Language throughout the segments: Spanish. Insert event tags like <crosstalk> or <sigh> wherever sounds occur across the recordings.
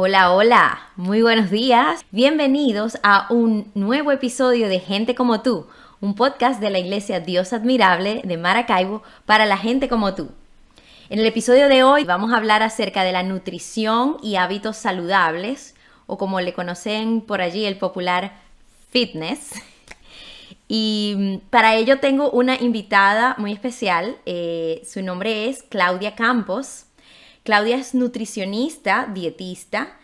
Hola, hola, muy buenos días. Bienvenidos a un nuevo episodio de Gente como tú, un podcast de la Iglesia Dios Admirable de Maracaibo para la gente como tú. En el episodio de hoy vamos a hablar acerca de la nutrición y hábitos saludables, o como le conocen por allí el popular fitness. Y para ello tengo una invitada muy especial. Eh, su nombre es Claudia Campos. Claudia es nutricionista, dietista.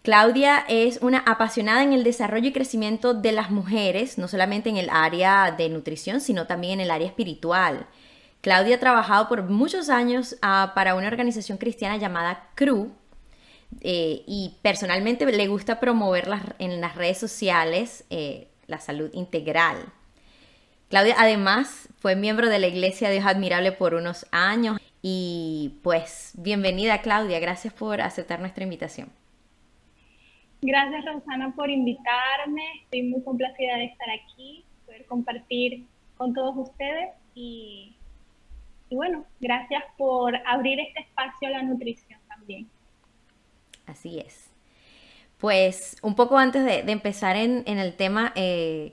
Claudia es una apasionada en el desarrollo y crecimiento de las mujeres, no solamente en el área de nutrición, sino también en el área espiritual. Claudia ha trabajado por muchos años ah, para una organización cristiana llamada CRU eh, y personalmente le gusta promover en las redes sociales eh, la salud integral. Claudia además fue miembro de la Iglesia Dios Admirable por unos años y pues bienvenida Claudia, gracias por aceptar nuestra invitación. Gracias Rosana por invitarme, estoy muy complacida de estar aquí, poder compartir con todos ustedes y, bueno, gracias por abrir este espacio a la nutrición también. Así es. Pues un poco antes de, empezar en, el tema, eh,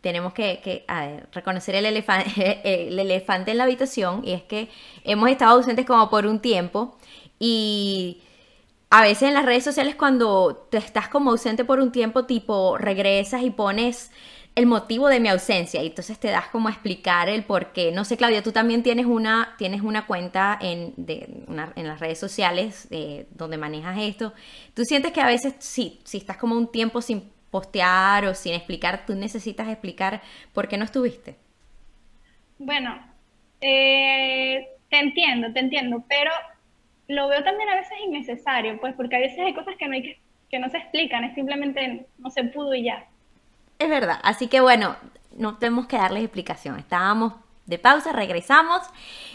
tenemos que, reconocer el, elefante, <laughs> el elefante en la habitación y es que hemos estado ausentes como por un tiempo y a veces en las redes sociales cuando te estás como ausente por un tiempo, tipo regresas y pones el motivo de mi ausencia y entonces te das como a explicar el por qué. No sé, Claudia, tú también tienes una, tienes una cuenta en, en las redes sociales eh, donde manejas esto. ¿Tú sientes que a veces sí, si estás como un tiempo sin postear o sin explicar, tú necesitas explicar por qué no estuviste? Bueno, eh, te entiendo, te entiendo, pero lo veo también a veces innecesario, pues porque a veces hay cosas que no, hay que, que no se explican, es simplemente no se pudo y ya. Es verdad, así que bueno, no tenemos que darles explicación. Estábamos de pausa, regresamos.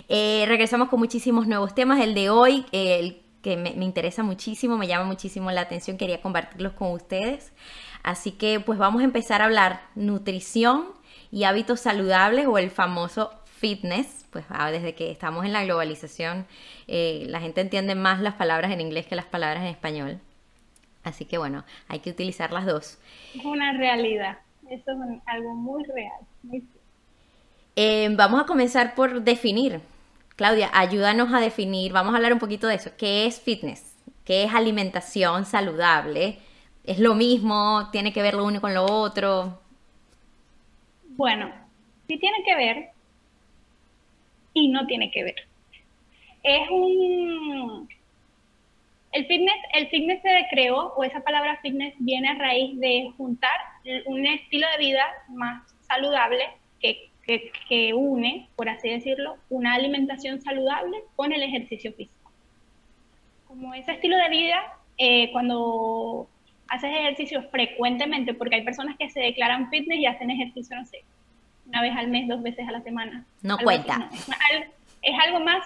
Eh, regresamos con muchísimos nuevos temas. El de hoy, el que me, interesa muchísimo, me llama muchísimo la atención, quería compartirlos con ustedes. Así que pues vamos a empezar a hablar nutrición y hábitos saludables o el famoso fitness. Pues ah, desde que estamos en la globalización, eh, la gente entiende más las palabras en inglés que las palabras en español. Así que bueno, hay que utilizar las dos. Es una realidad, eso es algo muy real. Eh, vamos a comenzar por definir. Claudia, ayúdanos a definir, vamos a hablar un poquito de eso. ¿Qué es fitness? ¿Qué es alimentación saludable? ¿Es lo mismo? ¿Tiene que ver lo uno con lo otro? Bueno, sí tiene que ver y no tiene que ver. Es un, el fitness, el fitness se creó, o esa palabra fitness viene a raíz de juntar un estilo de vida más saludable que, que, une, por así decirlo, una alimentación saludable con el ejercicio físico. Como ese estilo de vida, eh, cuando haces ejercicio frecuentemente, porque hay personas que se declaran fitness y hacen ejercicio, no sé, una vez al mes, dos veces a la semana. No cuenta. es, algo más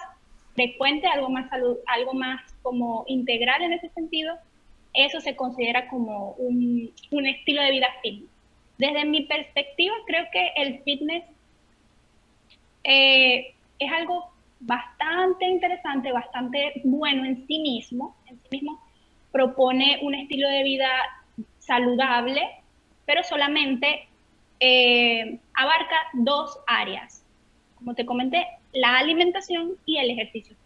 frecuente, algo más salud, algo más como integral en ese sentido, eso se considera como un, estilo de vida fitness. Desde mi perspectiva, creo que el fitness eh, es algo bastante interesante, bastante bueno en sí mismo. En sí mismo propone un estilo de vida saludable, pero solamente eh, abarca dos áreas. Como te comenté, la alimentación y el ejercicio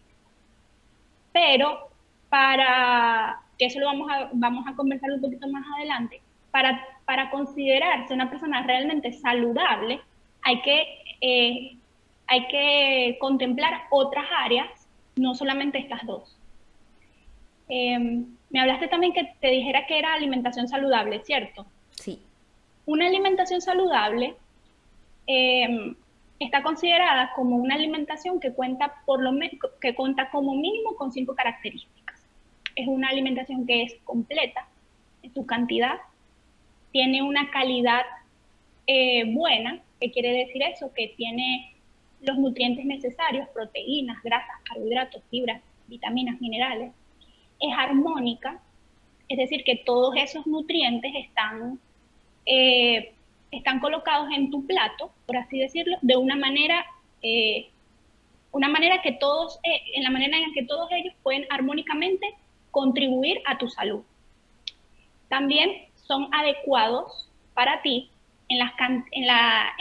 Pero para, que eso lo vamos a, vamos a conversar un poquito más adelante, para, para considerarse una persona realmente saludable, hay que, eh, hay que contemplar otras áreas, no solamente estas dos. Em, me hablaste también que te dijera que era alimentación saludable, ¿cierto? Sí. Una alimentación saludable eh, está considerada como una alimentación que cuenta, por lo que cuenta como mínimo con cinco características. Es una alimentación que es completa en su cantidad, tiene una calidad eh, buena, ¿qué quiere decir eso? Que tiene los nutrientes necesarios, proteínas, grasas, carbohidratos, fibras, vitaminas, minerales. Es armónica, es decir, que todos esos nutrientes están eh, están colocados en tu plato, por así decirlo, de una manera, eh, una manera que todos, eh, en la manera en que todos ellos pueden armónicamente contribuir a tu salud. También son adecuados para ti en las, en,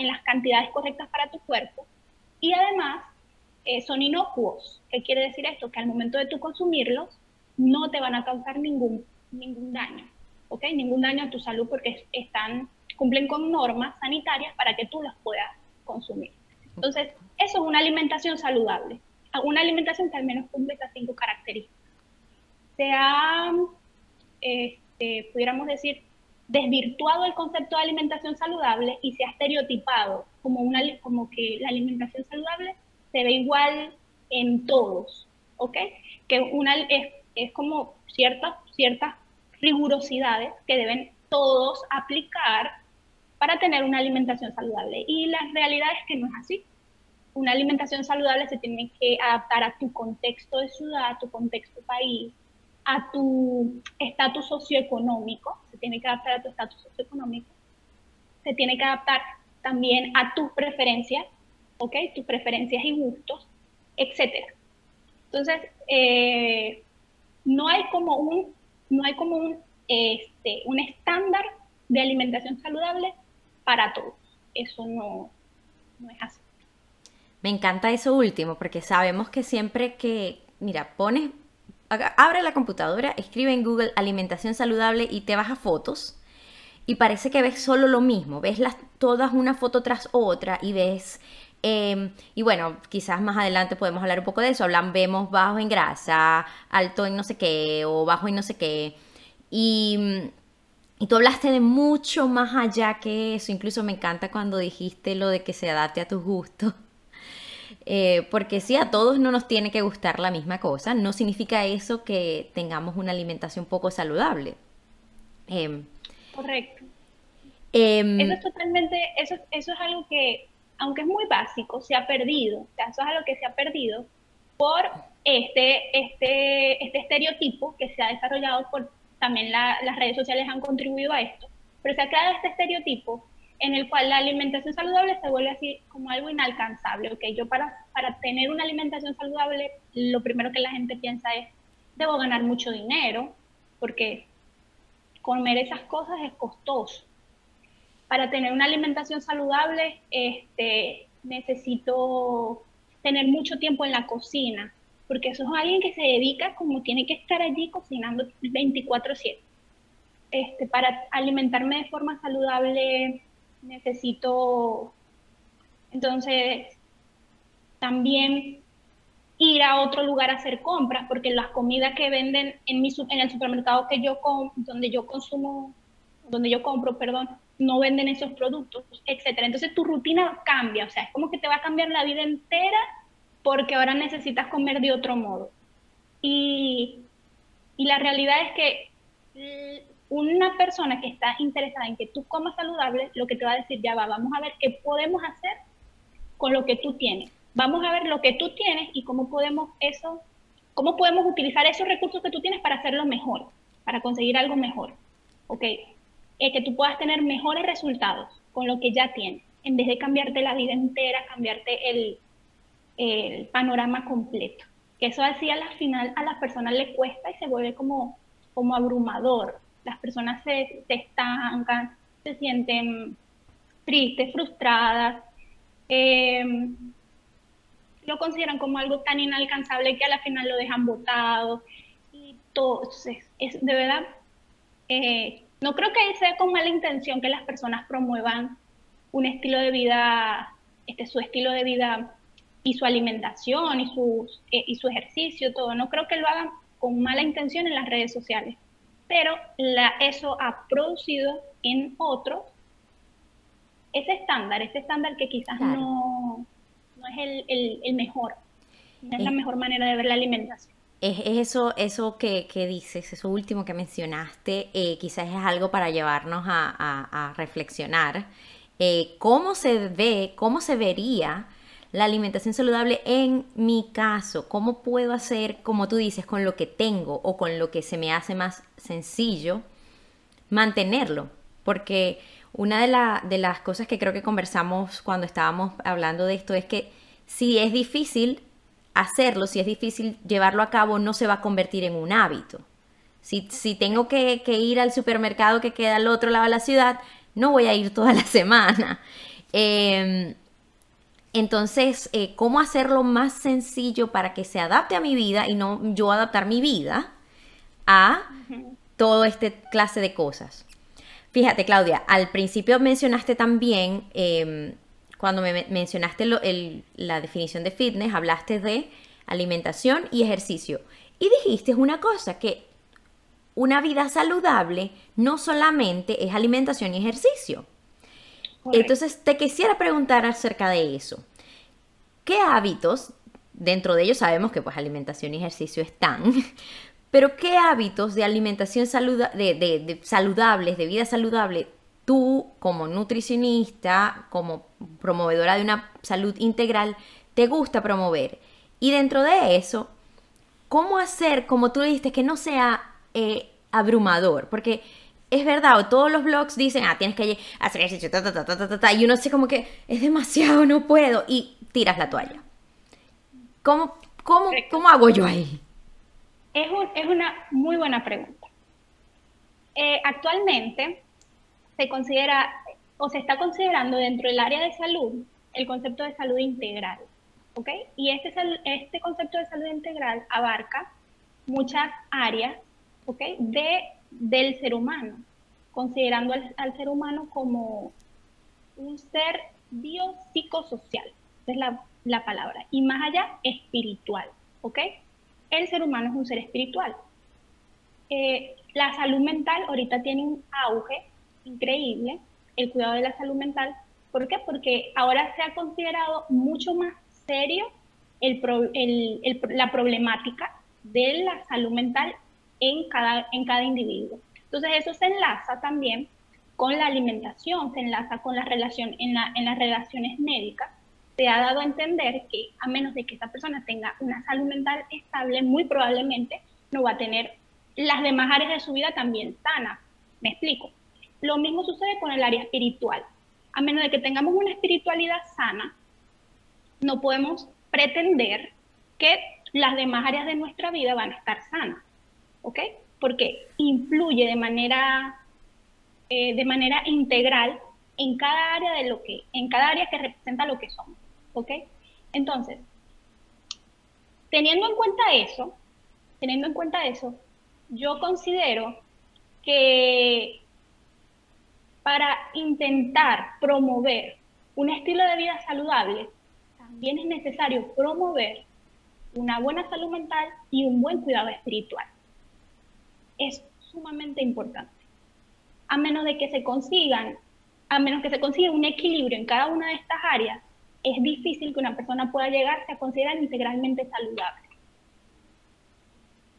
las cantidades correctas para tu cuerpo y además son inocuos. ¿Qué quiere decir esto? Que al momento de tú consumirlos no te van a causar ningún, ningún daño, ¿ok? Ningún daño a tu salud porque están, cumplen con normas sanitarias para que tú los puedas consumir. Entonces, eso es una alimentación saludable, una alimentación que al menos cumple estas cinco características. Se ha, este, pudiéramos decir, desvirtuado el concepto de alimentación saludable y se ha estereotipado como, una, como que la alimentación saludable se ve igual en todos, ¿ok? Que una, es, es como ciertas, ciertas rigurosidades que deben todos aplicar para tener una alimentación saludable. Y la realidad es que no es así. Una alimentación saludable se tiene que adaptar a tu contexto de ciudad, a tu contexto país, a tu estatus socioeconómico, se tiene que adaptar a tu estatus socioeconómico, se tiene que adaptar también a tus preferencias, ¿ok? Tus preferencias y gustos, etc. Entonces, eh, no hay como un, no hay como un, este, un estándar de alimentación saludable para todos. Eso no, no es así. Me encanta eso último, porque sabemos que siempre que, mira, pones abre la computadora, escribe en Google alimentación saludable y te vas a fotos y parece que ves solo lo mismo, ves las, todas una foto tras otra y ves, em, y bueno, quizás más adelante podemos hablar un poco de eso, hablan, vemos bajo en grasa, alto en no sé qué o bajo en no sé qué, y, y tú hablaste de mucho más allá que eso, incluso me encanta cuando dijiste lo de que se adapte a tus gustos. <laughs> Eh, porque si a todos no nos tiene que gustar la misma cosa, no significa eso que tengamos una alimentación poco saludable. Em, Correcto. Em, eso es totalmente, eso, eso es algo que, aunque es muy básico, se ha perdido. Eso es algo que se ha perdido por este, este, este estereotipo que se ha desarrollado por también las redes sociales han contribuido a esto. Pero se ha creado este estereotipo en el cual la alimentación saludable se vuelve así como algo inalcanzable. Okay, yo para, para tener una alimentación saludable, lo primero que la gente piensa es, debo ganar mucho dinero, porque comer esas cosas es costoso. Para tener una alimentación saludable, este, necesito tener mucho tiempo en la cocina, porque eso es alguien que se dedica como tiene que estar allí cocinando 24/7. Este, para alimentarme de forma saludable, necesito entonces también ir a otro lugar a hacer compras, porque las comidas que venden en, mi, en el supermercado que yo donde yo consumo, donde yo compro, perdón, no venden esos productos, etcétera. Entonces tu rutina cambia, o sea, es como que te va a cambiar la vida entera porque ahora necesitas comer de otro modo. Y, y la realidad es que una persona que está interesada en que tú comas saludable, lo que te va a decir, ya va, vamos a ver qué podemos hacer con lo que tú tienes. Vamos a ver lo que tú tienes y cómo podemos eso, cómo podemos utilizar esos recursos que tú tienes para hacerlo mejor, para conseguir algo mejor. ¿Ok? Eh, que tú puedas tener mejores resultados con lo que ya tienes, en vez de cambiarte la vida entera, cambiarte el, el panorama completo. Que eso así al final a las personas les cuesta y se vuelve como, como abrumador las personas se, estancan, se sienten tristes, frustradas, em, lo consideran como algo tan inalcanzable que a la final lo dejan botado. Y entonces, es, de verdad, eh, no creo que sea con mala intención que las personas promuevan un estilo de vida, este, su estilo de vida y su alimentación y, eh, y su ejercicio, todo. No creo que lo hagan con mala intención en las redes sociales pero la, eso ha producido en otros ese estándar, ese estándar que quizás no, no, es el, mejor, no es, la mejor manera de ver la alimentación. Es, eso, eso que, dices, eso último que mencionaste, eh, quizás es algo para llevarnos a, reflexionar. Eh, ¿Cómo se ve, cómo se vería la alimentación saludable en mi caso, cómo puedo hacer, como tú dices, con lo que tengo o con lo que se me hace más sencillo, mantenerlo. Porque una de, de las cosas que creo que conversamos cuando estábamos hablando de esto es que si es difícil hacerlo, si es difícil llevarlo a cabo, no se va a convertir en un hábito. Si, si tengo que, ir al supermercado que queda al otro lado de la ciudad, no voy a ir toda la <laughs> semana. Em, entonces, eh, ¿cómo hacerlo más sencillo para que se adapte a mi vida y no yo adaptar mi vida a todo este clase de cosas? Fíjate, Claudia, al principio mencionaste también, em, cuando me mencionaste la definición de fitness, hablaste de alimentación y ejercicio. Y dijiste una cosa, que una vida saludable no solamente es alimentación y ejercicio. Entonces, te quisiera preguntar acerca de eso. ¿Qué hábitos, dentro de ellos sabemos que pues alimentación y ejercicio están, <laughs> pero qué hábitos de alimentación de, saludables, de vida saludable, tú como nutricionista, como promovedora de una salud integral, te gusta promover? Y dentro de eso, ¿cómo hacer, como tú dijiste, que no sea eh, abrumador? Porque es verdad, todos los blogs dicen, ah, tienes que hacer ejercicio, ta, ta, ta, ta, y uno sé como que es demasiado, no puedo, y tiras la toalla. ¿Cómo, cómo, cómo hago yo ahí? Es, es una muy buena pregunta. Eh, actualmente se considera o se está considerando dentro del área de salud el concepto de salud integral. ¿ok? Y este, este concepto de salud integral abarca muchas áreas ¿ok? de, del ser humano, considerando al, ser humano como un ser biopsicosocial, esa es la, la palabra, y más allá espiritual. ¿ok? el ser humano es un ser espiritual. Eh, la salud mental ahorita tiene un auge increíble, el cuidado de la salud mental. ¿Por qué? Porque ahora se ha considerado mucho más serio la problemática de la salud mental en cada, en cada individuo. Entonces eso se enlaza también con la alimentación, se enlaza con la relación en, en las relaciones médicas se ha dado a entender que a menos de que esa persona tenga una salud mental estable, muy probablemente no va a tener las demás áreas de su vida también sanas. Me explico. Lo mismo sucede con el área espiritual. A menos de que tengamos una espiritualidad sana, no podemos pretender que las demás áreas de nuestra vida van a estar sanas. ¿Ok? Porque influye de manera, eh, de manera integral en cada área de lo que, en cada área que representa lo que somos. ¿Ok? Entonces, teniendo en cuenta eso, teniendo en cuenta eso, yo considero que para intentar promover un estilo de vida saludable, también es necesario promover una buena salud mental y un buen cuidado espiritual. Es sumamente importante. A menos de que se consigan, a menos que se consiga un equilibrio en cada una de estas áreas, es difícil que una persona pueda llegarse a considerar integralmente saludable.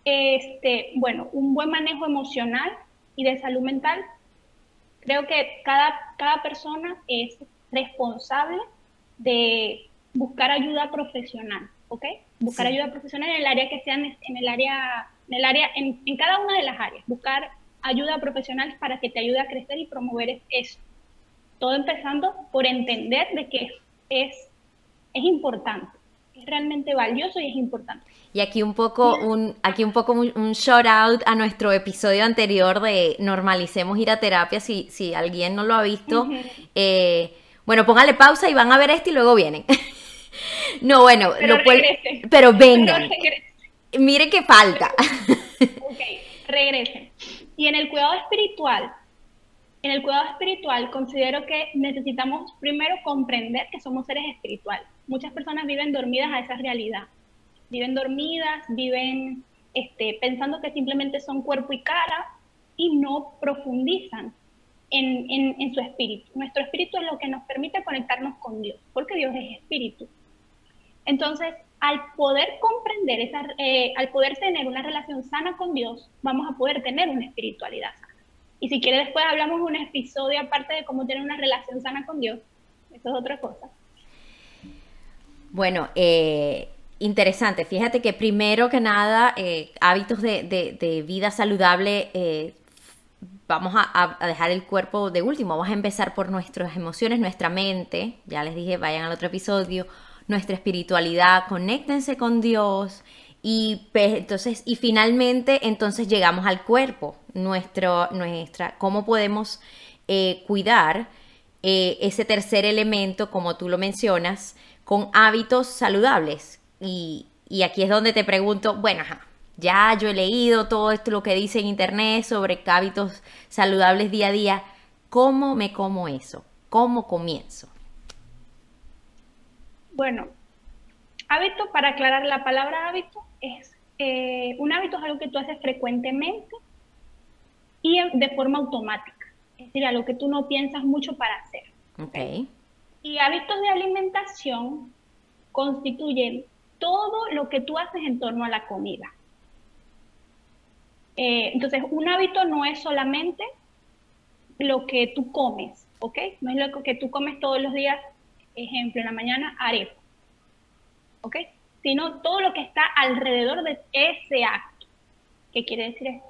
Este, bueno, un buen manejo emocional y de salud mental. Creo que cada, cada persona es responsable de buscar ayuda profesional, ¿ok? Buscar ayuda profesional en el área que sea, en el área, en el área, en, en cada una de las áreas. Buscar ayuda profesional para que te ayude a crecer y promover eso. Todo empezando por entender de que es, es importante, es realmente valioso y es importante. Y aquí un poco un, aquí un poco un, shout out a nuestro episodio anterior de normalicemos ir a terapia si, si alguien no lo ha visto. Eh, bueno, póngale pausa y van a ver esto y luego vienen. <laughs> no, bueno, pero, pero vengan. Miren qué falta. ok, regresen. Y en el cuidado espiritual, en el cuidado espiritual considero que necesitamos primero comprender que somos seres espirituales. Muchas personas viven dormidas a esa realidad. Viven dormidas, viven este, pensando que simplemente son cuerpo y cara y no profundizan en, en, su espíritu. Nuestro espíritu es lo que nos permite conectarnos con Dios, porque Dios es espíritu. Entonces, al poder comprender, esa, eh, al poder tener una relación sana con Dios, vamos a poder tener una espiritualidad sana. Y si quiere después hablamos un episodio aparte de cómo tener una relación sana con Dios. Eso es otra cosa. Bueno, eh, interesante. Fíjate que primero que nada, eh, hábitos de, vida saludable, eh, vamos a, a, dejar el cuerpo de último. Vamos a empezar por nuestras emociones, nuestra mente. Ya les dije, vayan al otro episodio. Nuestra espiritualidad, conéctense con Dios Y pues, entonces, y finalmente, entonces llegamos al cuerpo, nuestro, nuestra, cómo podemos eh, cuidar eh, ese tercer elemento, como tú lo mencionas, con hábitos saludables. Y, y aquí es donde te pregunto, bueno, ajá, ya yo he leído todo esto, lo que dice en internet sobre hábitos saludables día a día. ¿Cómo me como eso? ¿Cómo comienzo? Bueno, hábito, para aclarar la palabra hábito, es eh, un hábito es algo que tú haces frecuentemente y de forma automática. Es decir, algo que tú no piensas mucho para hacer. Okay. Y hábitos de alimentación constituyen todo lo que tú haces en torno a la comida. Eh, entonces, un hábito no es solamente lo que tú comes, ¿ok? No es lo que tú comes todos los días, ejemplo, en la mañana arepa, ¿ok? Sino todo lo que está alrededor de ese acto. ¿Qué quiere decir esto?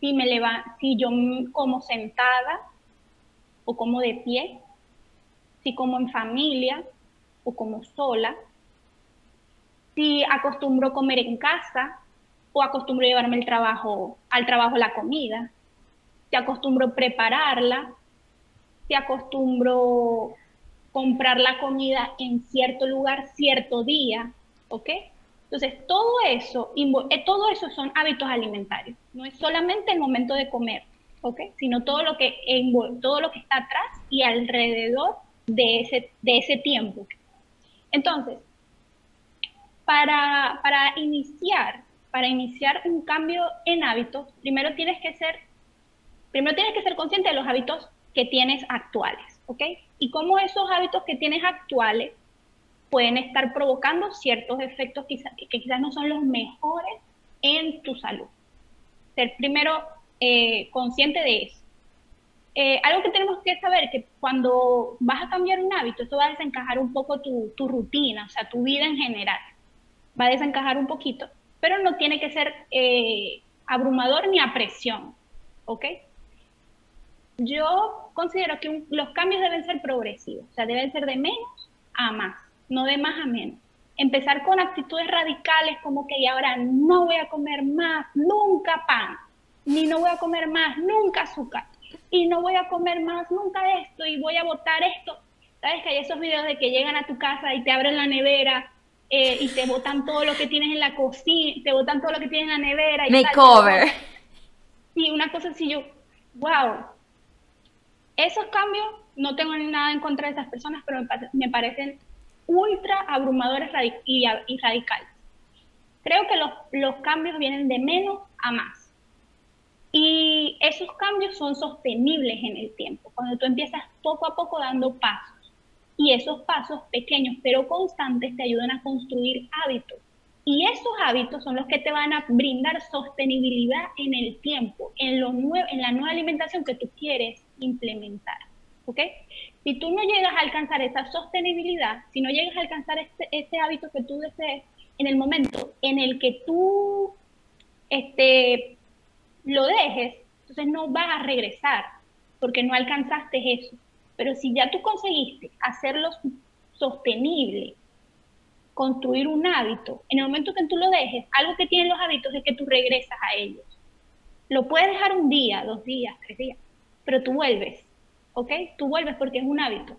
Si, me leva, si yo como sentada o como de pie, si como en familia o como sola, si acostumbro comer en casa o acostumbro llevarme el trabajo, al trabajo la comida, si acostumbro prepararla, si acostumbro comprar la comida en cierto lugar, cierto día, ¿ok? Entonces, todo eso, eh, todo eso son hábitos alimentarios. No es solamente el momento de comer, ¿ok? Sino todo lo que, todo lo que está atrás y alrededor de ese, de ese tiempo. Entonces, para, para iniciar, para iniciar un cambio en hábitos, primero tienes que ser, primero tienes que ser consciente de los hábitos que tienes actuales, ¿ok? Y cómo esos hábitos que tienes actuales pueden estar provocando ciertos efectos que, quizás no son los mejores en tu salud. Ser primero eh, consciente de eso. Eh, algo que tenemos que saber que cuando vas a cambiar un hábito, eso va a desencajar un poco tu, tu rutina, o sea, tu vida en general. Va a desencajar un poquito pero no tiene que ser eh, abrumador ni a presión, ¿ok? Yo considero que los cambios deben ser progresivos, o sea, deben ser de menos a más, no de más a menos. Empezar con actitudes radicales como que y ahora no voy a comer más nunca pan, ni no voy a comer más nunca azúcar, y no voy a comer más nunca esto, y voy a botar esto. ¿Sabes que hay esos videos de que llegan a tu casa y te abren la nevera eh, y te botan todo lo que tienes en la cocina, te botan todo lo que tienes en la nevera. Y Makeover. Sí, una cosa así, yo, wow. Esos cambios, no tengo nada en contra de esas personas, pero me, parecen ultra abrumadores y, radicales. Creo que los, los cambios vienen de menos a más. Y esos cambios son sostenibles en el tiempo, cuando tú empiezas poco a poco dando pasos y esos pasos pequeños pero constantes te ayudan a construir hábitos. Y esos hábitos son los que te van a brindar sostenibilidad en el tiempo, en, lo en la nueva alimentación que tú quieres implementar. ¿Ok? Si tú no llegas a alcanzar esa sostenibilidad, si no llegas a alcanzar este, ese hábito que tú desees, en el momento en el que tú este, lo dejes, entonces no vas a regresar porque no alcanzaste eso. Pero si ya tú conseguiste hacerlo sostenible, construir un hábito, en el momento que tú lo dejes, algo que tienen los hábitos es que tú regresas a ellos. Lo puedes dejar un día, dos días, tres días, pero tú vuelves, ¿ok? Tú vuelves porque es un hábito.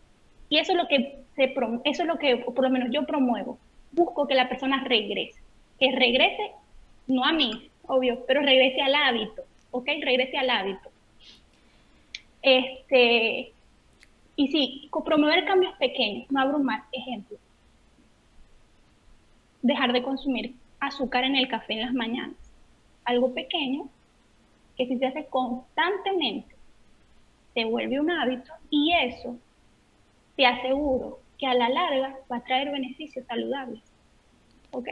Y eso es lo que, se, eso es lo que por lo menos yo promuevo. Busco que la persona regrese. Que regrese, no a mí, obvio, pero regrese al hábito, ¿ok? Regrese al hábito. Este, y sí, promover cambios pequeños, no abrumar. Ejemplo, dejar de consumir azúcar en el café en las mañanas. Algo pequeño que si se hace constantemente, se vuelve un hábito y eso te aseguro que a la larga va a traer beneficios saludables. ¿Ok?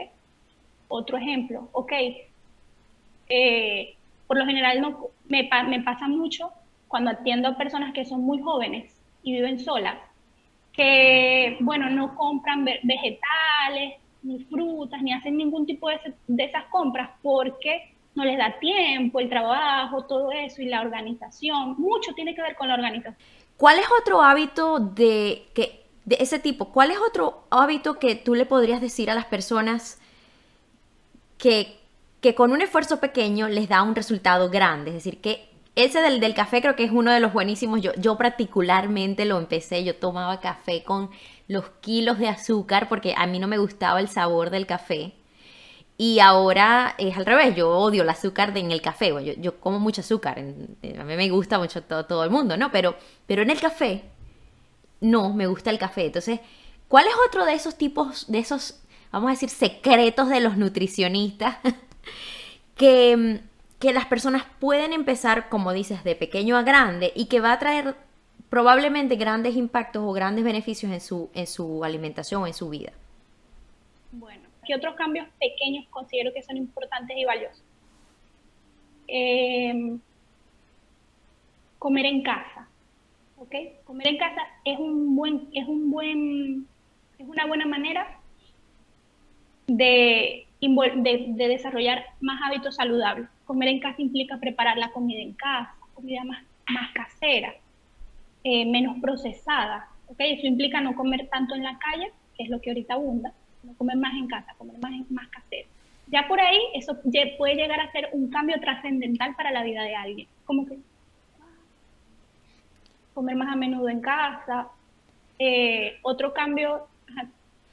Otro ejemplo, ok, eh, por lo general no, me, pasa mucho cuando atiendo a personas que son muy jóvenes y viven solas, que, bueno, no compran vegetales, ni frutas, ni hacen ningún tipo de esas compras porque no les da tiempo, el trabajo, todo eso y la organización. Mucho tiene que ver con la organización. ¿Cuál es otro hábito de, que, de ese tipo? ¿Cuál es otro hábito que tú le podrías decir a las personas que, que con un esfuerzo pequeño les da un resultado grande. Es decir, que ese del, del café creo que es uno de los buenísimos. Yo, yo particularmente lo empecé, yo tomaba café con los kilos de azúcar porque a mí no me gustaba el sabor del café. Y ahora es al revés, yo odio el azúcar en el café, yo, yo como mucho azúcar, a mí me gusta mucho todo, todo el mundo, ¿no? Pero, pero en el café, no, me gusta el café. Entonces, ¿cuál es otro de esos tipos, de esos, vamos a decir, secretos de los nutricionistas <laughs> que, que las personas pueden empezar, como dices, de pequeño a grande y que va a traer probablemente grandes impactos o grandes beneficios en su, en su alimentación, en su vida? Bueno ¿Qué otros cambios pequeños considero que son importantes y valiosos? Em, comer en casa, ¿ok? Comer en casa es un buen, es un buen, es una buena manera de, de, desarrollar más hábitos saludables. Comer en casa implica preparar la comida en casa, comida más, más casera, eh, menos procesada, ¿ok? Eso implica no comer tanto en la calle, que es lo que ahorita abunda, comer más en casa, comer más, más casero. Ya por ahí eso puede llegar a ser un cambio trascendental para la vida de alguien. Como que comer más a menudo en casa. Eh, otro cambio.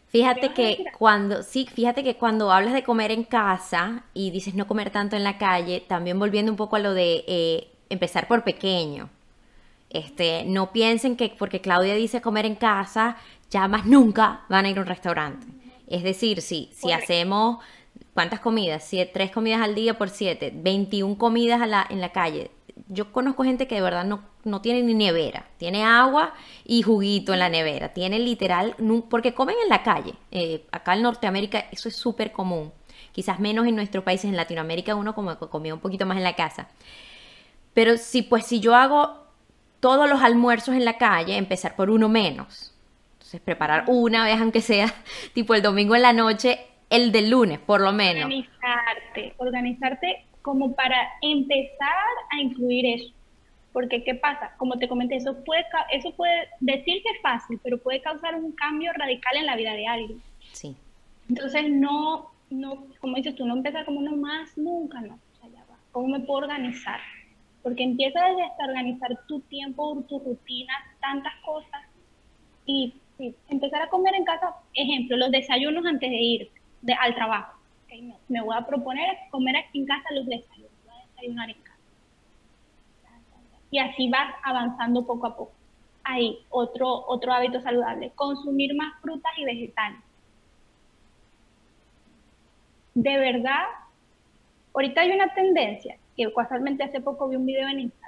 Fíjate que cuando, sí, fíjate que cuando hablas de comer en casa y dices no comer tanto en la calle, también volviendo un poco a lo de eh, empezar por pequeño. Este, no piensen que porque Claudia dice comer en casa, ya más nunca van a ir a un restaurante. Es decir, si, si hacemos, ¿cuántas comidas? Siete, tres comidas al día por siete, 21 comidas a la, en la calle. Yo conozco gente que de verdad no, no tiene ni nevera, tiene agua y juguito en la nevera, tiene literal, porque comen en la calle. Eh, acá en Norteamérica eso es súper común, quizás menos en nuestros países, en Latinoamérica uno como comía un poquito más en la casa. Pero si pues si yo hago todos los almuerzos en la calle, empezar por uno menos, entonces, preparar una vez, aunque sea <laughs> tipo el domingo en la noche, el del lunes, por lo menos. Organizarte, organizarte como para empezar a incluir eso. Porque, ¿qué pasa? Como te comenté, eso puede, eso puede decir que es fácil, pero puede causar un cambio radical en la vida de alguien. Sí. Entonces, no, no como dices tú, no empezar como uno más, nunca, no. O sea, ya va. ¿Cómo me puedo organizar? Porque empieza desde hasta organizar tu tiempo, tu rutina, tantas cosas, y empezar a comer en casa, ejemplo, los desayunos antes de ir al trabajo. me voy a proponer comer aquí en casa los desayunos, voy a desayunar en casa. Y así vas avanzando poco a poco. Ahí, otro, otro hábito saludable, consumir más frutas y vegetales. De verdad, ahorita hay una tendencia, que casualmente hace poco vi un video en Instagram,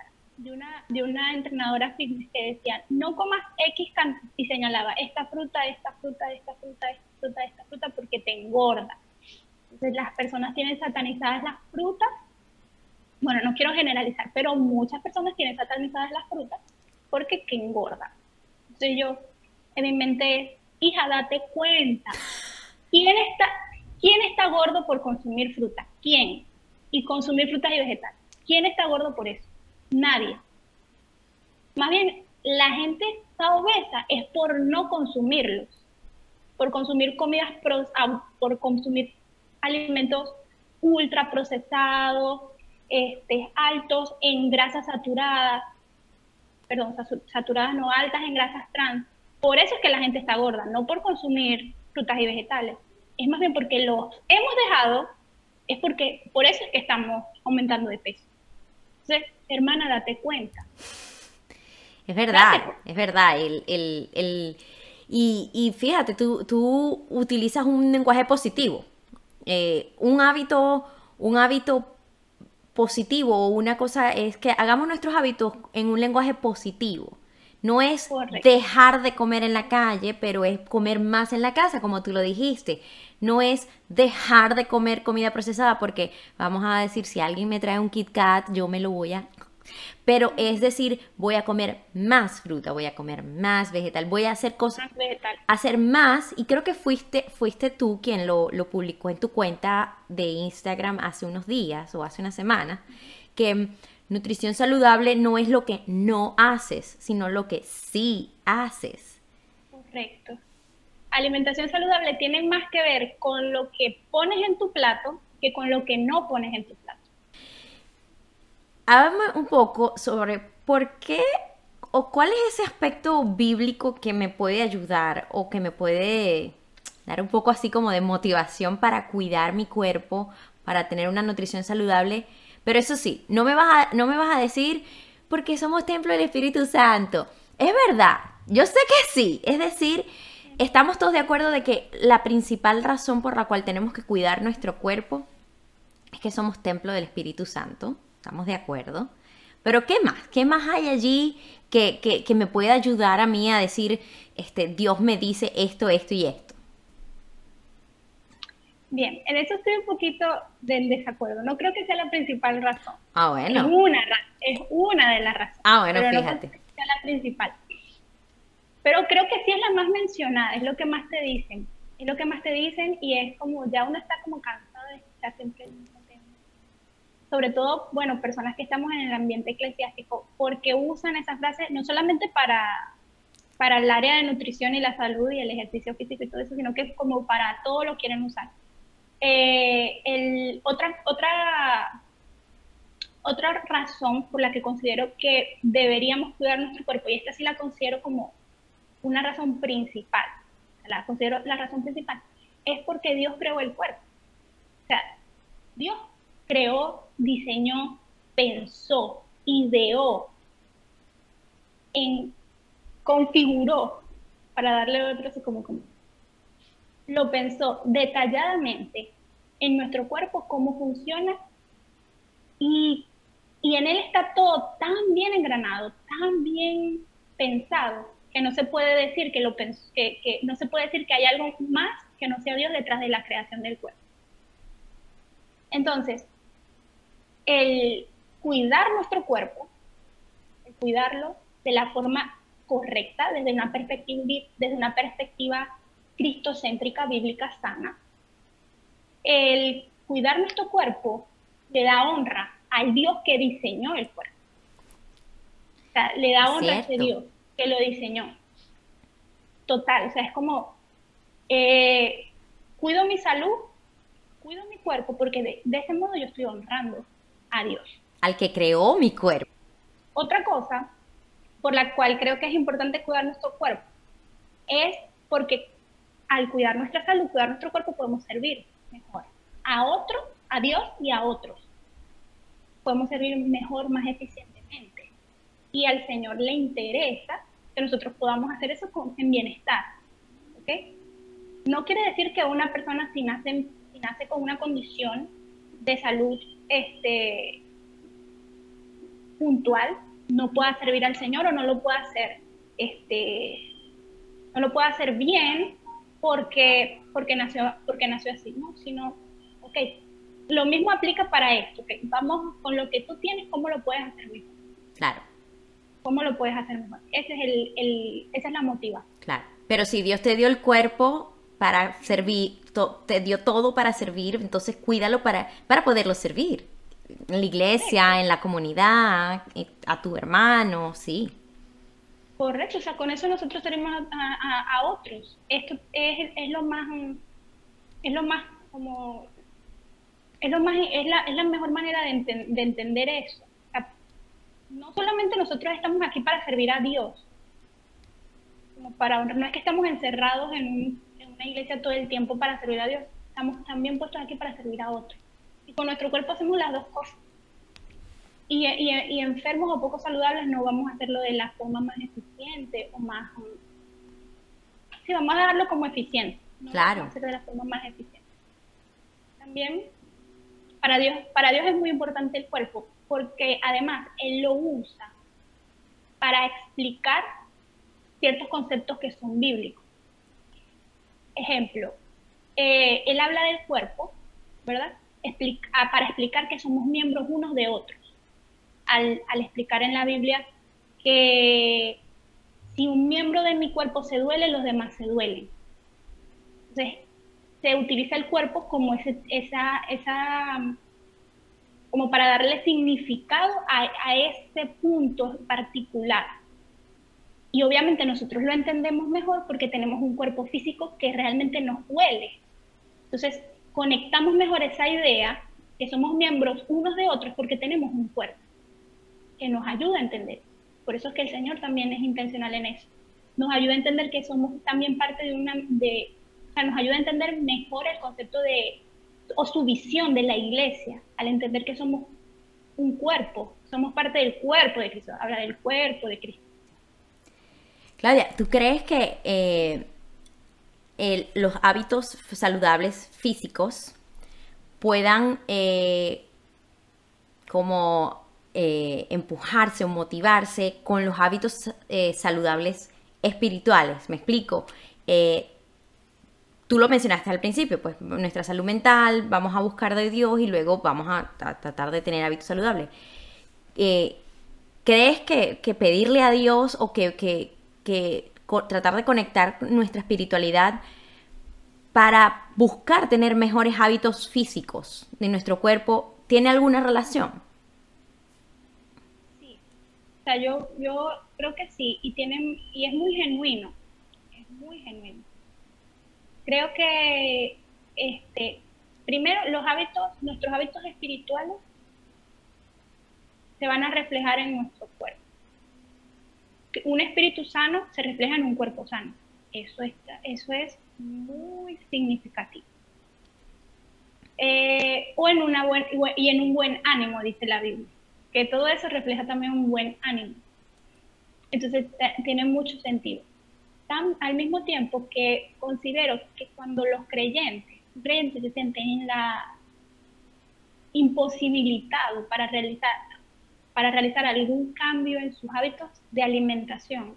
de una, de una entrenadora fitness que decía, no comas X y señalaba esta fruta, esta fruta, esta fruta, esta fruta, esta fruta, porque te engorda. Entonces las personas tienen satanizadas las frutas. Bueno, no quiero generalizar, pero muchas personas tienen satanizadas las frutas porque que engorda. Entonces yo en mi mente, hija, date cuenta. ¿Quién está, ¿Quién está gordo por consumir fruta? ¿Quién? Y consumir frutas y vegetales. ¿Quién está gordo por eso? Nadie. Más bien, la gente está obesa es por no consumirlos, por consumir comidas, por consumir alimentos ultra procesados, este, altos en grasas saturadas, perdón, saturadas no altas en grasas trans. Por eso es que la gente está gorda, no por consumir frutas y vegetales. Es más bien porque los hemos dejado, es porque por eso es que estamos aumentando de peso. Entonces, hermana, date cuenta. Es verdad, es verdad. El, y, fíjate, tú, tú, utilizas un lenguaje positivo. Eh, un hábito, un hábito positivo o una cosa es que hagamos nuestros hábitos en un lenguaje positivo. No es dejar de comer en la calle, pero es comer más en la casa, como tú lo dijiste. No es dejar de comer comida procesada, porque vamos a decir, si alguien me trae un Kit Kat, yo me lo voy a <laughs> pero es decir, voy a comer más fruta, voy a comer más vegetal, voy a hacer cosas, hacer más, y creo que fuiste, fuiste tú quien lo, lo publicó en tu cuenta de Instagram hace unos días o hace una semana, que nutrición saludable no es lo que no haces, sino lo que sí haces. Correcto. Alimentación saludable tiene más que ver con lo que pones en tu plato que con lo que no pones en tu plato. Háblame un poco sobre por qué o cuál es ese aspecto bíblico que me puede ayudar o que me puede dar un poco así como de motivación para cuidar mi cuerpo, para tener una nutrición saludable. Pero eso sí, no me vas a, no me vas a decir porque somos templo del Espíritu Santo. Es verdad, yo sé que sí. Es decir, estamos todos de acuerdo de que la principal razón por la cual tenemos que cuidar nuestro cuerpo es que somos templo del Espíritu Santo. Estamos de acuerdo. Pero ¿qué más? ¿Qué más hay allí que, que, me pueda ayudar a mí a decir, este, Dios me dice esto, esto y esto? Bien, en eso estoy un poquito del desacuerdo. No creo que sea la principal razón. Ah, bueno. Es una, es una de las razones. Ah, bueno, fíjate. No sea la principal. Pero creo que sí es la más mencionada, es lo que más te dicen. Es lo que más te dicen y es como ya uno está como cansado de estar siempre el mismo tema. Sobre todo, bueno, personas que estamos en el ambiente eclesiástico, porque usan esa frase no solamente para, para el área de nutrición y la salud y el ejercicio físico y todo eso, sino que como para todo lo quieren usar eh, el, otra, otra, otra razón por la que considero que deberíamos cuidar nuestro cuerpo, y esta sí la considero como una razón principal, la considero la razón principal, es porque Dios creó el cuerpo. O sea, Dios creó, diseñó, pensó, ideó, en, configuró, para darle otro así como, como lo pensó detalladamente en nuestro cuerpo, cómo funciona, y, en él está todo tan bien engranado, tan bien pensado, que no se puede decir que, lo que, que no se puede decir que hay algo más que no sea Dios detrás de la creación del cuerpo. Entonces, el cuidar nuestro cuerpo, el cuidarlo de la forma correcta, desde una perspectiva, desde una perspectiva cristocéntrica, bíblica, sana. El cuidar nuestro cuerpo le da honra al Dios que diseñó el cuerpo. O sea, le da honra a ese Dios que lo diseñó. Total, o sea, es como, eh, cuido mi salud, cuido mi cuerpo, porque de, de ese modo yo estoy honrando a Dios. Al que creó mi cuerpo. Otra cosa por la cual creo que es importante cuidar nuestro cuerpo es porque al cuidar nuestra salud, cuidar nuestro cuerpo, podemos servir mejor a otro, a Dios y a otros. Podemos servir mejor, más eficientemente. Y al Señor le interesa que nosotros podamos hacer eso con, en bienestar. ¿okay? No quiere decir que una persona si nace, nace con una condición de salud este, puntual no pueda servir al Señor o no lo pueda hacer, este, no lo pueda hacer bien porque, porque, nació, porque nació así, ¿no? Sino, ok, lo mismo aplica para esto, okay, vamos con lo que tú tienes, ¿cómo lo puedes hacer mejor? Claro. ¿Cómo lo puedes hacer mejor? Ese es el, el, esa es la motiva. Claro, pero si Dios te dio el cuerpo para servir, te dio todo para servir, entonces cuídalo para, para poderlo servir. En la iglesia, en la comunidad, a tu hermano, sí. Correcto, o sea, con eso nosotros tenemos a, otros. Esto es, es, lo más, es lo más como, es lo más, es la, es la mejor manera de, de entender eso. no solamente nosotros estamos aquí para servir a Dios, como para no es que estamos encerrados en, en una iglesia todo el tiempo para servir a Dios, estamos también puestos aquí para servir a otros. Y con nuestro cuerpo hacemos las dos cosas y, enfermos o poco saludables no vamos a hacerlo de la forma más eficiente o más... Um, sí, vamos a darlo como eficiente. claro. Vamos a de la forma más eficiente. También, para Dios, para Dios es muy importante el cuerpo, porque además Él lo usa para explicar ciertos conceptos que son bíblicos. Ejemplo, eh, Él habla del cuerpo, ¿verdad? Ah, para explicar que somos miembros unos de otros al, explicar en la Biblia que si un miembro de mi cuerpo se duele, los demás se duelen. Entonces, se utiliza el cuerpo como esa, como para darle significado a, a, ese punto particular. Y obviamente nosotros lo entendemos mejor porque tenemos un cuerpo físico que realmente nos duele. Entonces, conectamos mejor esa idea que somos miembros unos de otros porque tenemos un cuerpo que nos ayuda a entender. Por eso es que el Señor también es intencional en eso. Nos ayuda a entender que somos también parte de una, de, o sea, nos ayuda a entender mejor el concepto de, o su visión de la iglesia, al entender que somos un cuerpo, somos parte del cuerpo de Cristo, habla del cuerpo de Cristo. Claudia, ¿tú crees que eh, los hábitos saludables físicos puedan eh, como eh, empujarse o motivarse con los hábitos saludables espirituales? Me explico. tú lo mencionaste al principio, pues nuestra salud mental, vamos a buscar de Dios y luego vamos a, tratar de tener hábitos saludables. ¿Crees que, pedirle a Dios o que tratar de conectar nuestra espiritualidad para buscar tener mejores hábitos físicos de nuestro cuerpo, ¿tiene alguna relación? O sea, yo, yo creo que sí, y, tiene, y es muy genuino, es muy genuino. Creo que, este, primero, los hábitos, nuestros hábitos espirituales se van a reflejar en nuestro cuerpo un espíritu sano se refleja en un cuerpo sano. Eso, está, eso es muy significativo. Eh, o en una buen, y en un buen ánimo, dice la Biblia, que todo eso refleja también un buen ánimo. Entonces tiene mucho sentido. al mismo tiempo que considero que cuando los creyentes, creyentes se sienten en la imposibilitado para realizar para realizar algún cambio en sus hábitos de alimentación,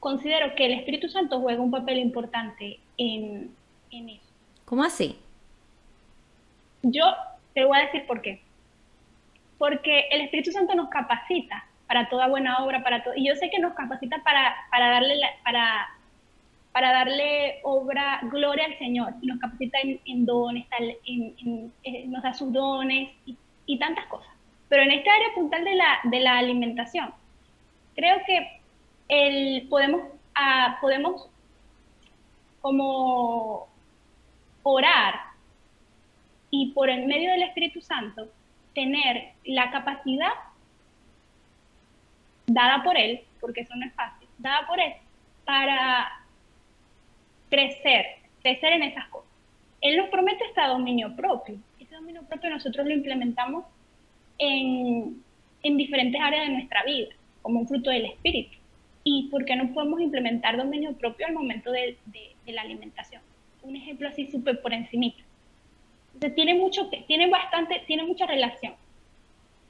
considero que el Espíritu Santo juega un papel importante en, eso. ¿Cómo así? Yo te voy a decir por qué. Porque el Espíritu Santo nos capacita para toda buena obra, para todo, y yo sé que nos capacita para, para darle para, para darle obra, gloria al Señor, nos capacita en, dones, en, nos da sus dones y tantas cosas. Pero en esta área puntual de la, de la alimentación, creo que el, podemos, ah, podemos como orar y por el medio del Espíritu Santo tener la capacidad dada por Él, porque eso no es fácil, dada por Él, para crecer, crecer en esas cosas. Él nos promete este dominio propio. Ese dominio propio nosotros lo implementamos en, diferentes áreas de nuestra vida, como un fruto del espíritu. ¿Y por qué no podemos implementar dominio propio al momento de, la alimentación? Un ejemplo así súper por encimita. Tiene, mucho, tiene, bastante, tiene mucha relación.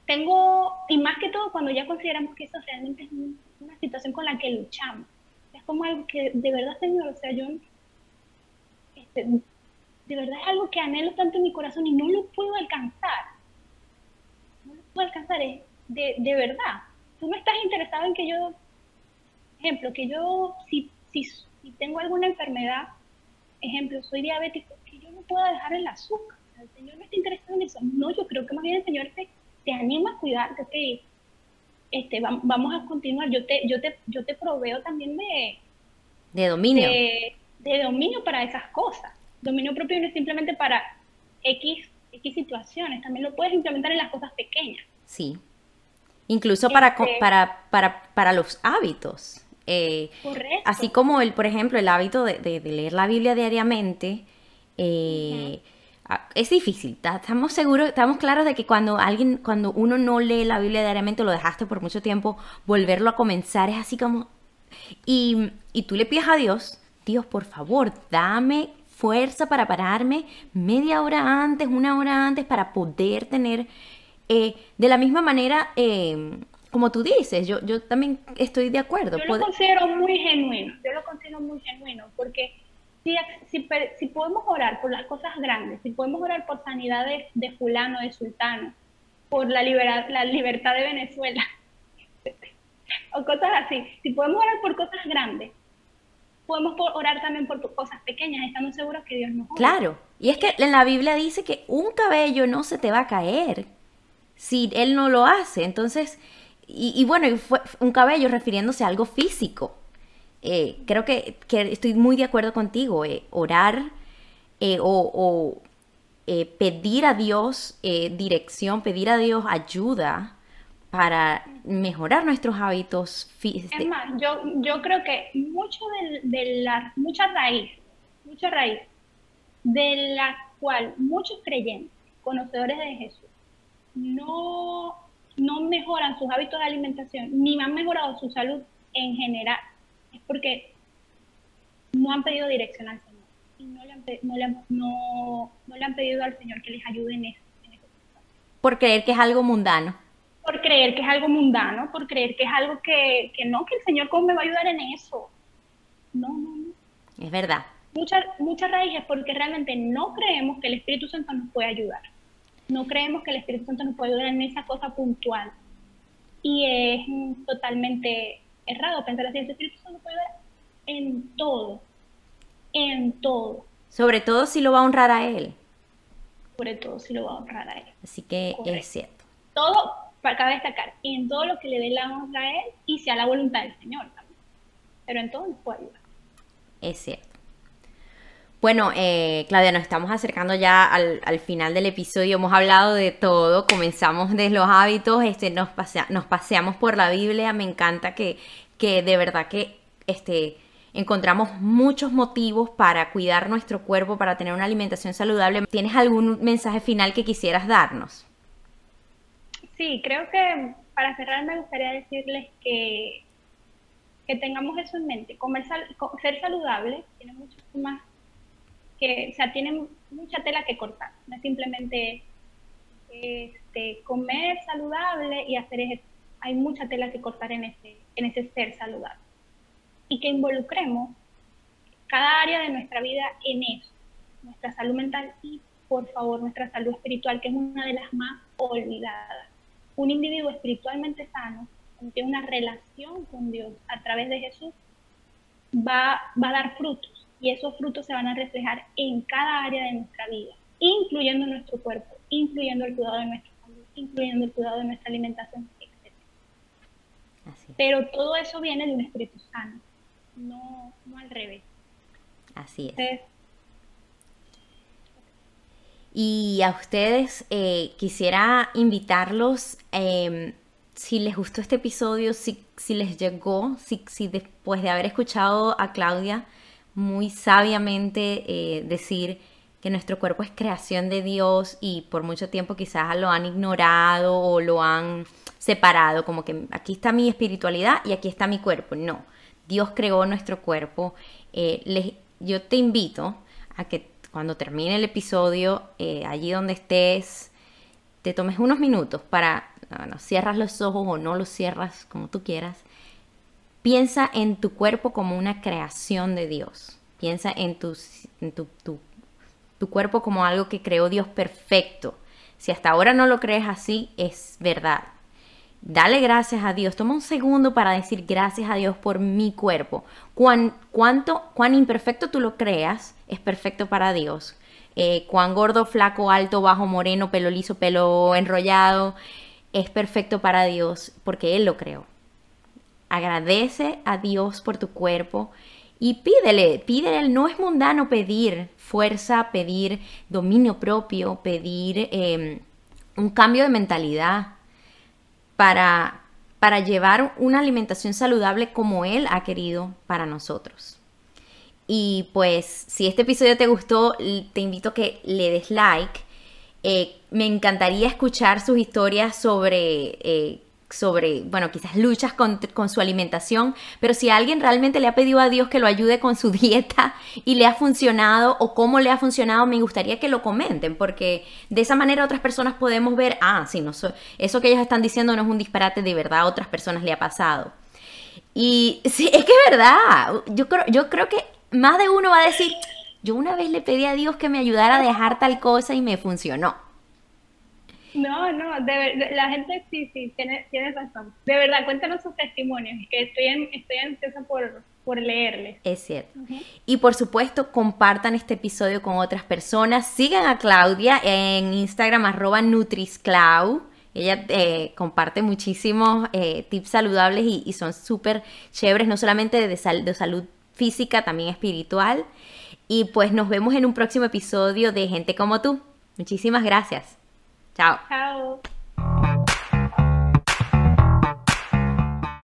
Tengo, y más que todo cuando ya consideramos que eso realmente es una situación con la que luchamos. Es como algo que de verdad, Señor, o sea, yo, este, de verdad es algo que anhelo tanto en mi corazón y no lo puedo alcanzar alcanzar es de, de verdad. Tú no estás interesado en que yo, ejemplo, que yo, si, si, si tengo alguna enfermedad, ejemplo, soy diabético, que yo no pueda dejar el azúcar. El Señor no está interesado en eso. No, yo creo que más bien el Señor te, te anima a cuidarte, te, este, vamos a continuar. Yo te, yo te, yo te proveo también de... De dominio. De, de dominio para esas cosas. Dominio propio no es simplemente para X X situaciones, también lo puedes implementar en las cosas pequeñas. Sí. Incluso para, este para, para, para los hábitos. Eh, Correcto. Así como, el, por ejemplo, el hábito de, leer la Biblia diariamente, eh, es difícil. Estamos seguros, estamos claros de que cuando alguien, cuando uno no lee la Biblia diariamente, lo dejaste por mucho tiempo, volverlo a comenzar es así como... Y, y tú le pides a Dios, Dios, por favor, dame fuerza para pararme media hora antes, una hora antes, para poder tener, eh, de la misma manera, eh, como tú dices, yo, yo también estoy de acuerdo. Yo lo considero muy genuino, yo lo considero muy genuino, porque si, si, podemos orar por las cosas grandes, si podemos orar por sanidad de, fulano, de sultano, por la, la libertad de Venezuela, <laughs> o cosas así, si podemos orar por cosas grandes, podemos orar también por cosas pequeñas, estando seguros que Dios nos Claro, y es que en la Biblia dice que un cabello no se te va a caer si Él no lo hace. Entonces, y, bueno, fue un cabello refiriéndose a algo físico. Eh, creo que, estoy muy de acuerdo contigo. Eh, orar eh, o, eh, pedir a Dios dirección, pedir a Dios ayuda para mejorar nuestros hábitos físicos. Es más, yo, yo creo que mucho de, la, mucha raíz, mucha raíz, de la cual muchos creyentes, conocedores de Jesús, no, no mejoran sus hábitos de alimentación, ni han mejorado su salud en general, es porque no han pedido dirección al Señor y no le han, no le, no, no le han pedido al Señor que les ayude en eso. Por creer que es algo mundano por creer que es algo mundano, por creer que es algo que, no, que el Señor cómo me va a ayudar en eso. No, no, no. Es verdad. Muchas muchas raíces porque realmente no creemos que el Espíritu Santo nos puede ayudar. No creemos que el Espíritu Santo nos puede ayudar en esa cosa puntual. Y es totalmente errado pensar así. El Espíritu Santo puede ayudar en todo. En todo. Sobre todo si lo va a honrar a Él. Sobre todo si lo va a honrar a Él. Así que es cierto. Todo para destacar en todo lo que le dé la honra a Él y sea la voluntad del Señor también. Pero en todo nos puede ayudar. Es cierto. Bueno, eh, Claudia, nos estamos acercando ya al, final del episodio. Hemos hablado de todo. Comenzamos de los hábitos, este, nos, nos paseamos por la Biblia. Me encanta que, que de verdad que este, encontramos muchos motivos para cuidar nuestro cuerpo, para tener una alimentación saludable. ¿Tienes algún mensaje final que quisieras darnos? Sí, creo que para cerrar me gustaría decirles que, que tengamos eso en mente. Comer ser saludable tiene mucho más o sea, tiene mucha tela que cortar. No es simplemente este, comer saludable y hacer ejercicio. Hay mucha tela que cortar en ese, en ese ser saludable. Y que involucremos cada área de nuestra vida en eso. Nuestra salud mental y, por favor, nuestra salud espiritual, que es una de las más olvidadas un individuo espiritualmente sano, que tiene una relación con Dios a través de Jesús, va, va a dar frutos y esos frutos se van a reflejar en cada área de nuestra vida, incluyendo nuestro cuerpo, incluyendo el cuidado de nuestra salud, incluyendo el cuidado de nuestra alimentación, etc. Pero todo eso viene de un espíritu sano, no, no al revés. Así es. Y a ustedes eh, quisiera invitarlos, em, si les gustó este episodio, si, si les llegó, si, si, después de haber escuchado a Claudia muy sabiamente eh, decir que nuestro cuerpo es creación de Dios y por mucho tiempo quizás lo han ignorado o lo han separado, como que aquí está mi espiritualidad y aquí está mi cuerpo. No, Dios creó nuestro cuerpo. Eh, les, yo te invito a que cuando termine el episodio, eh, allí donde estés, te tomes unos minutos para, bueno, cierras los ojos o no los cierras, como tú quieras. Piensa en tu cuerpo como una creación de Dios. Piensa en, tu, cuerpo como algo que creó Dios perfecto. Si hasta ahora no lo crees así, es verdad. Dale gracias a Dios. Toma un segundo para decir gracias a Dios por mi cuerpo. Cuán, cuánto, cuán imperfecto tú lo creas, es perfecto para Dios. Eh, cuán gordo, flaco, alto, bajo, moreno, pelo liso, pelo enrollado, es perfecto para Dios porque Él lo creó. Agradece a Dios por tu cuerpo y pídele, pídele, no es mundano pedir fuerza, pedir dominio propio, pedir em, un cambio de mentalidad para, para llevar una alimentación saludable como Él ha querido para nosotros. Y pues si este episodio te gustó, te invito a que le des like. Eh, me encantaría escuchar sus historias sobre eh, sobre, bueno, quizás luchas con, su alimentación, pero si alguien realmente le ha pedido a Dios que lo ayude con su <laughs> dieta y le ha funcionado o cómo le ha funcionado, me gustaría que lo comenten, porque de esa manera otras personas podemos ver, ah, sí, no, eso que ellos están diciendo no es un disparate, de verdad a otras personas le ha pasado. Y sí, <laughs> es que es verdad, yo creo, yo creo que más de uno va a decir, yo una vez le pedí a Dios que me ayudara a dejar tal cosa y me funcionó. No, no, de, la gente sí, sí, tiene, tiene razón. De verdad, cuéntanos sus testimonios, que estoy, en, estoy ansiosa por, por leerles. Es cierto. Y por supuesto, compartan este episodio con otras personas. Sigan a Claudia en Instagram, arroba NutrisClau. Ella eh, comparte muchísimos eh, tips saludables y, son súper chéveres, no solamente de, de salud física, también espiritual. Y pues nos vemos en un próximo episodio de Gente como tú. Muchísimas gracias. Ciao. Ciao.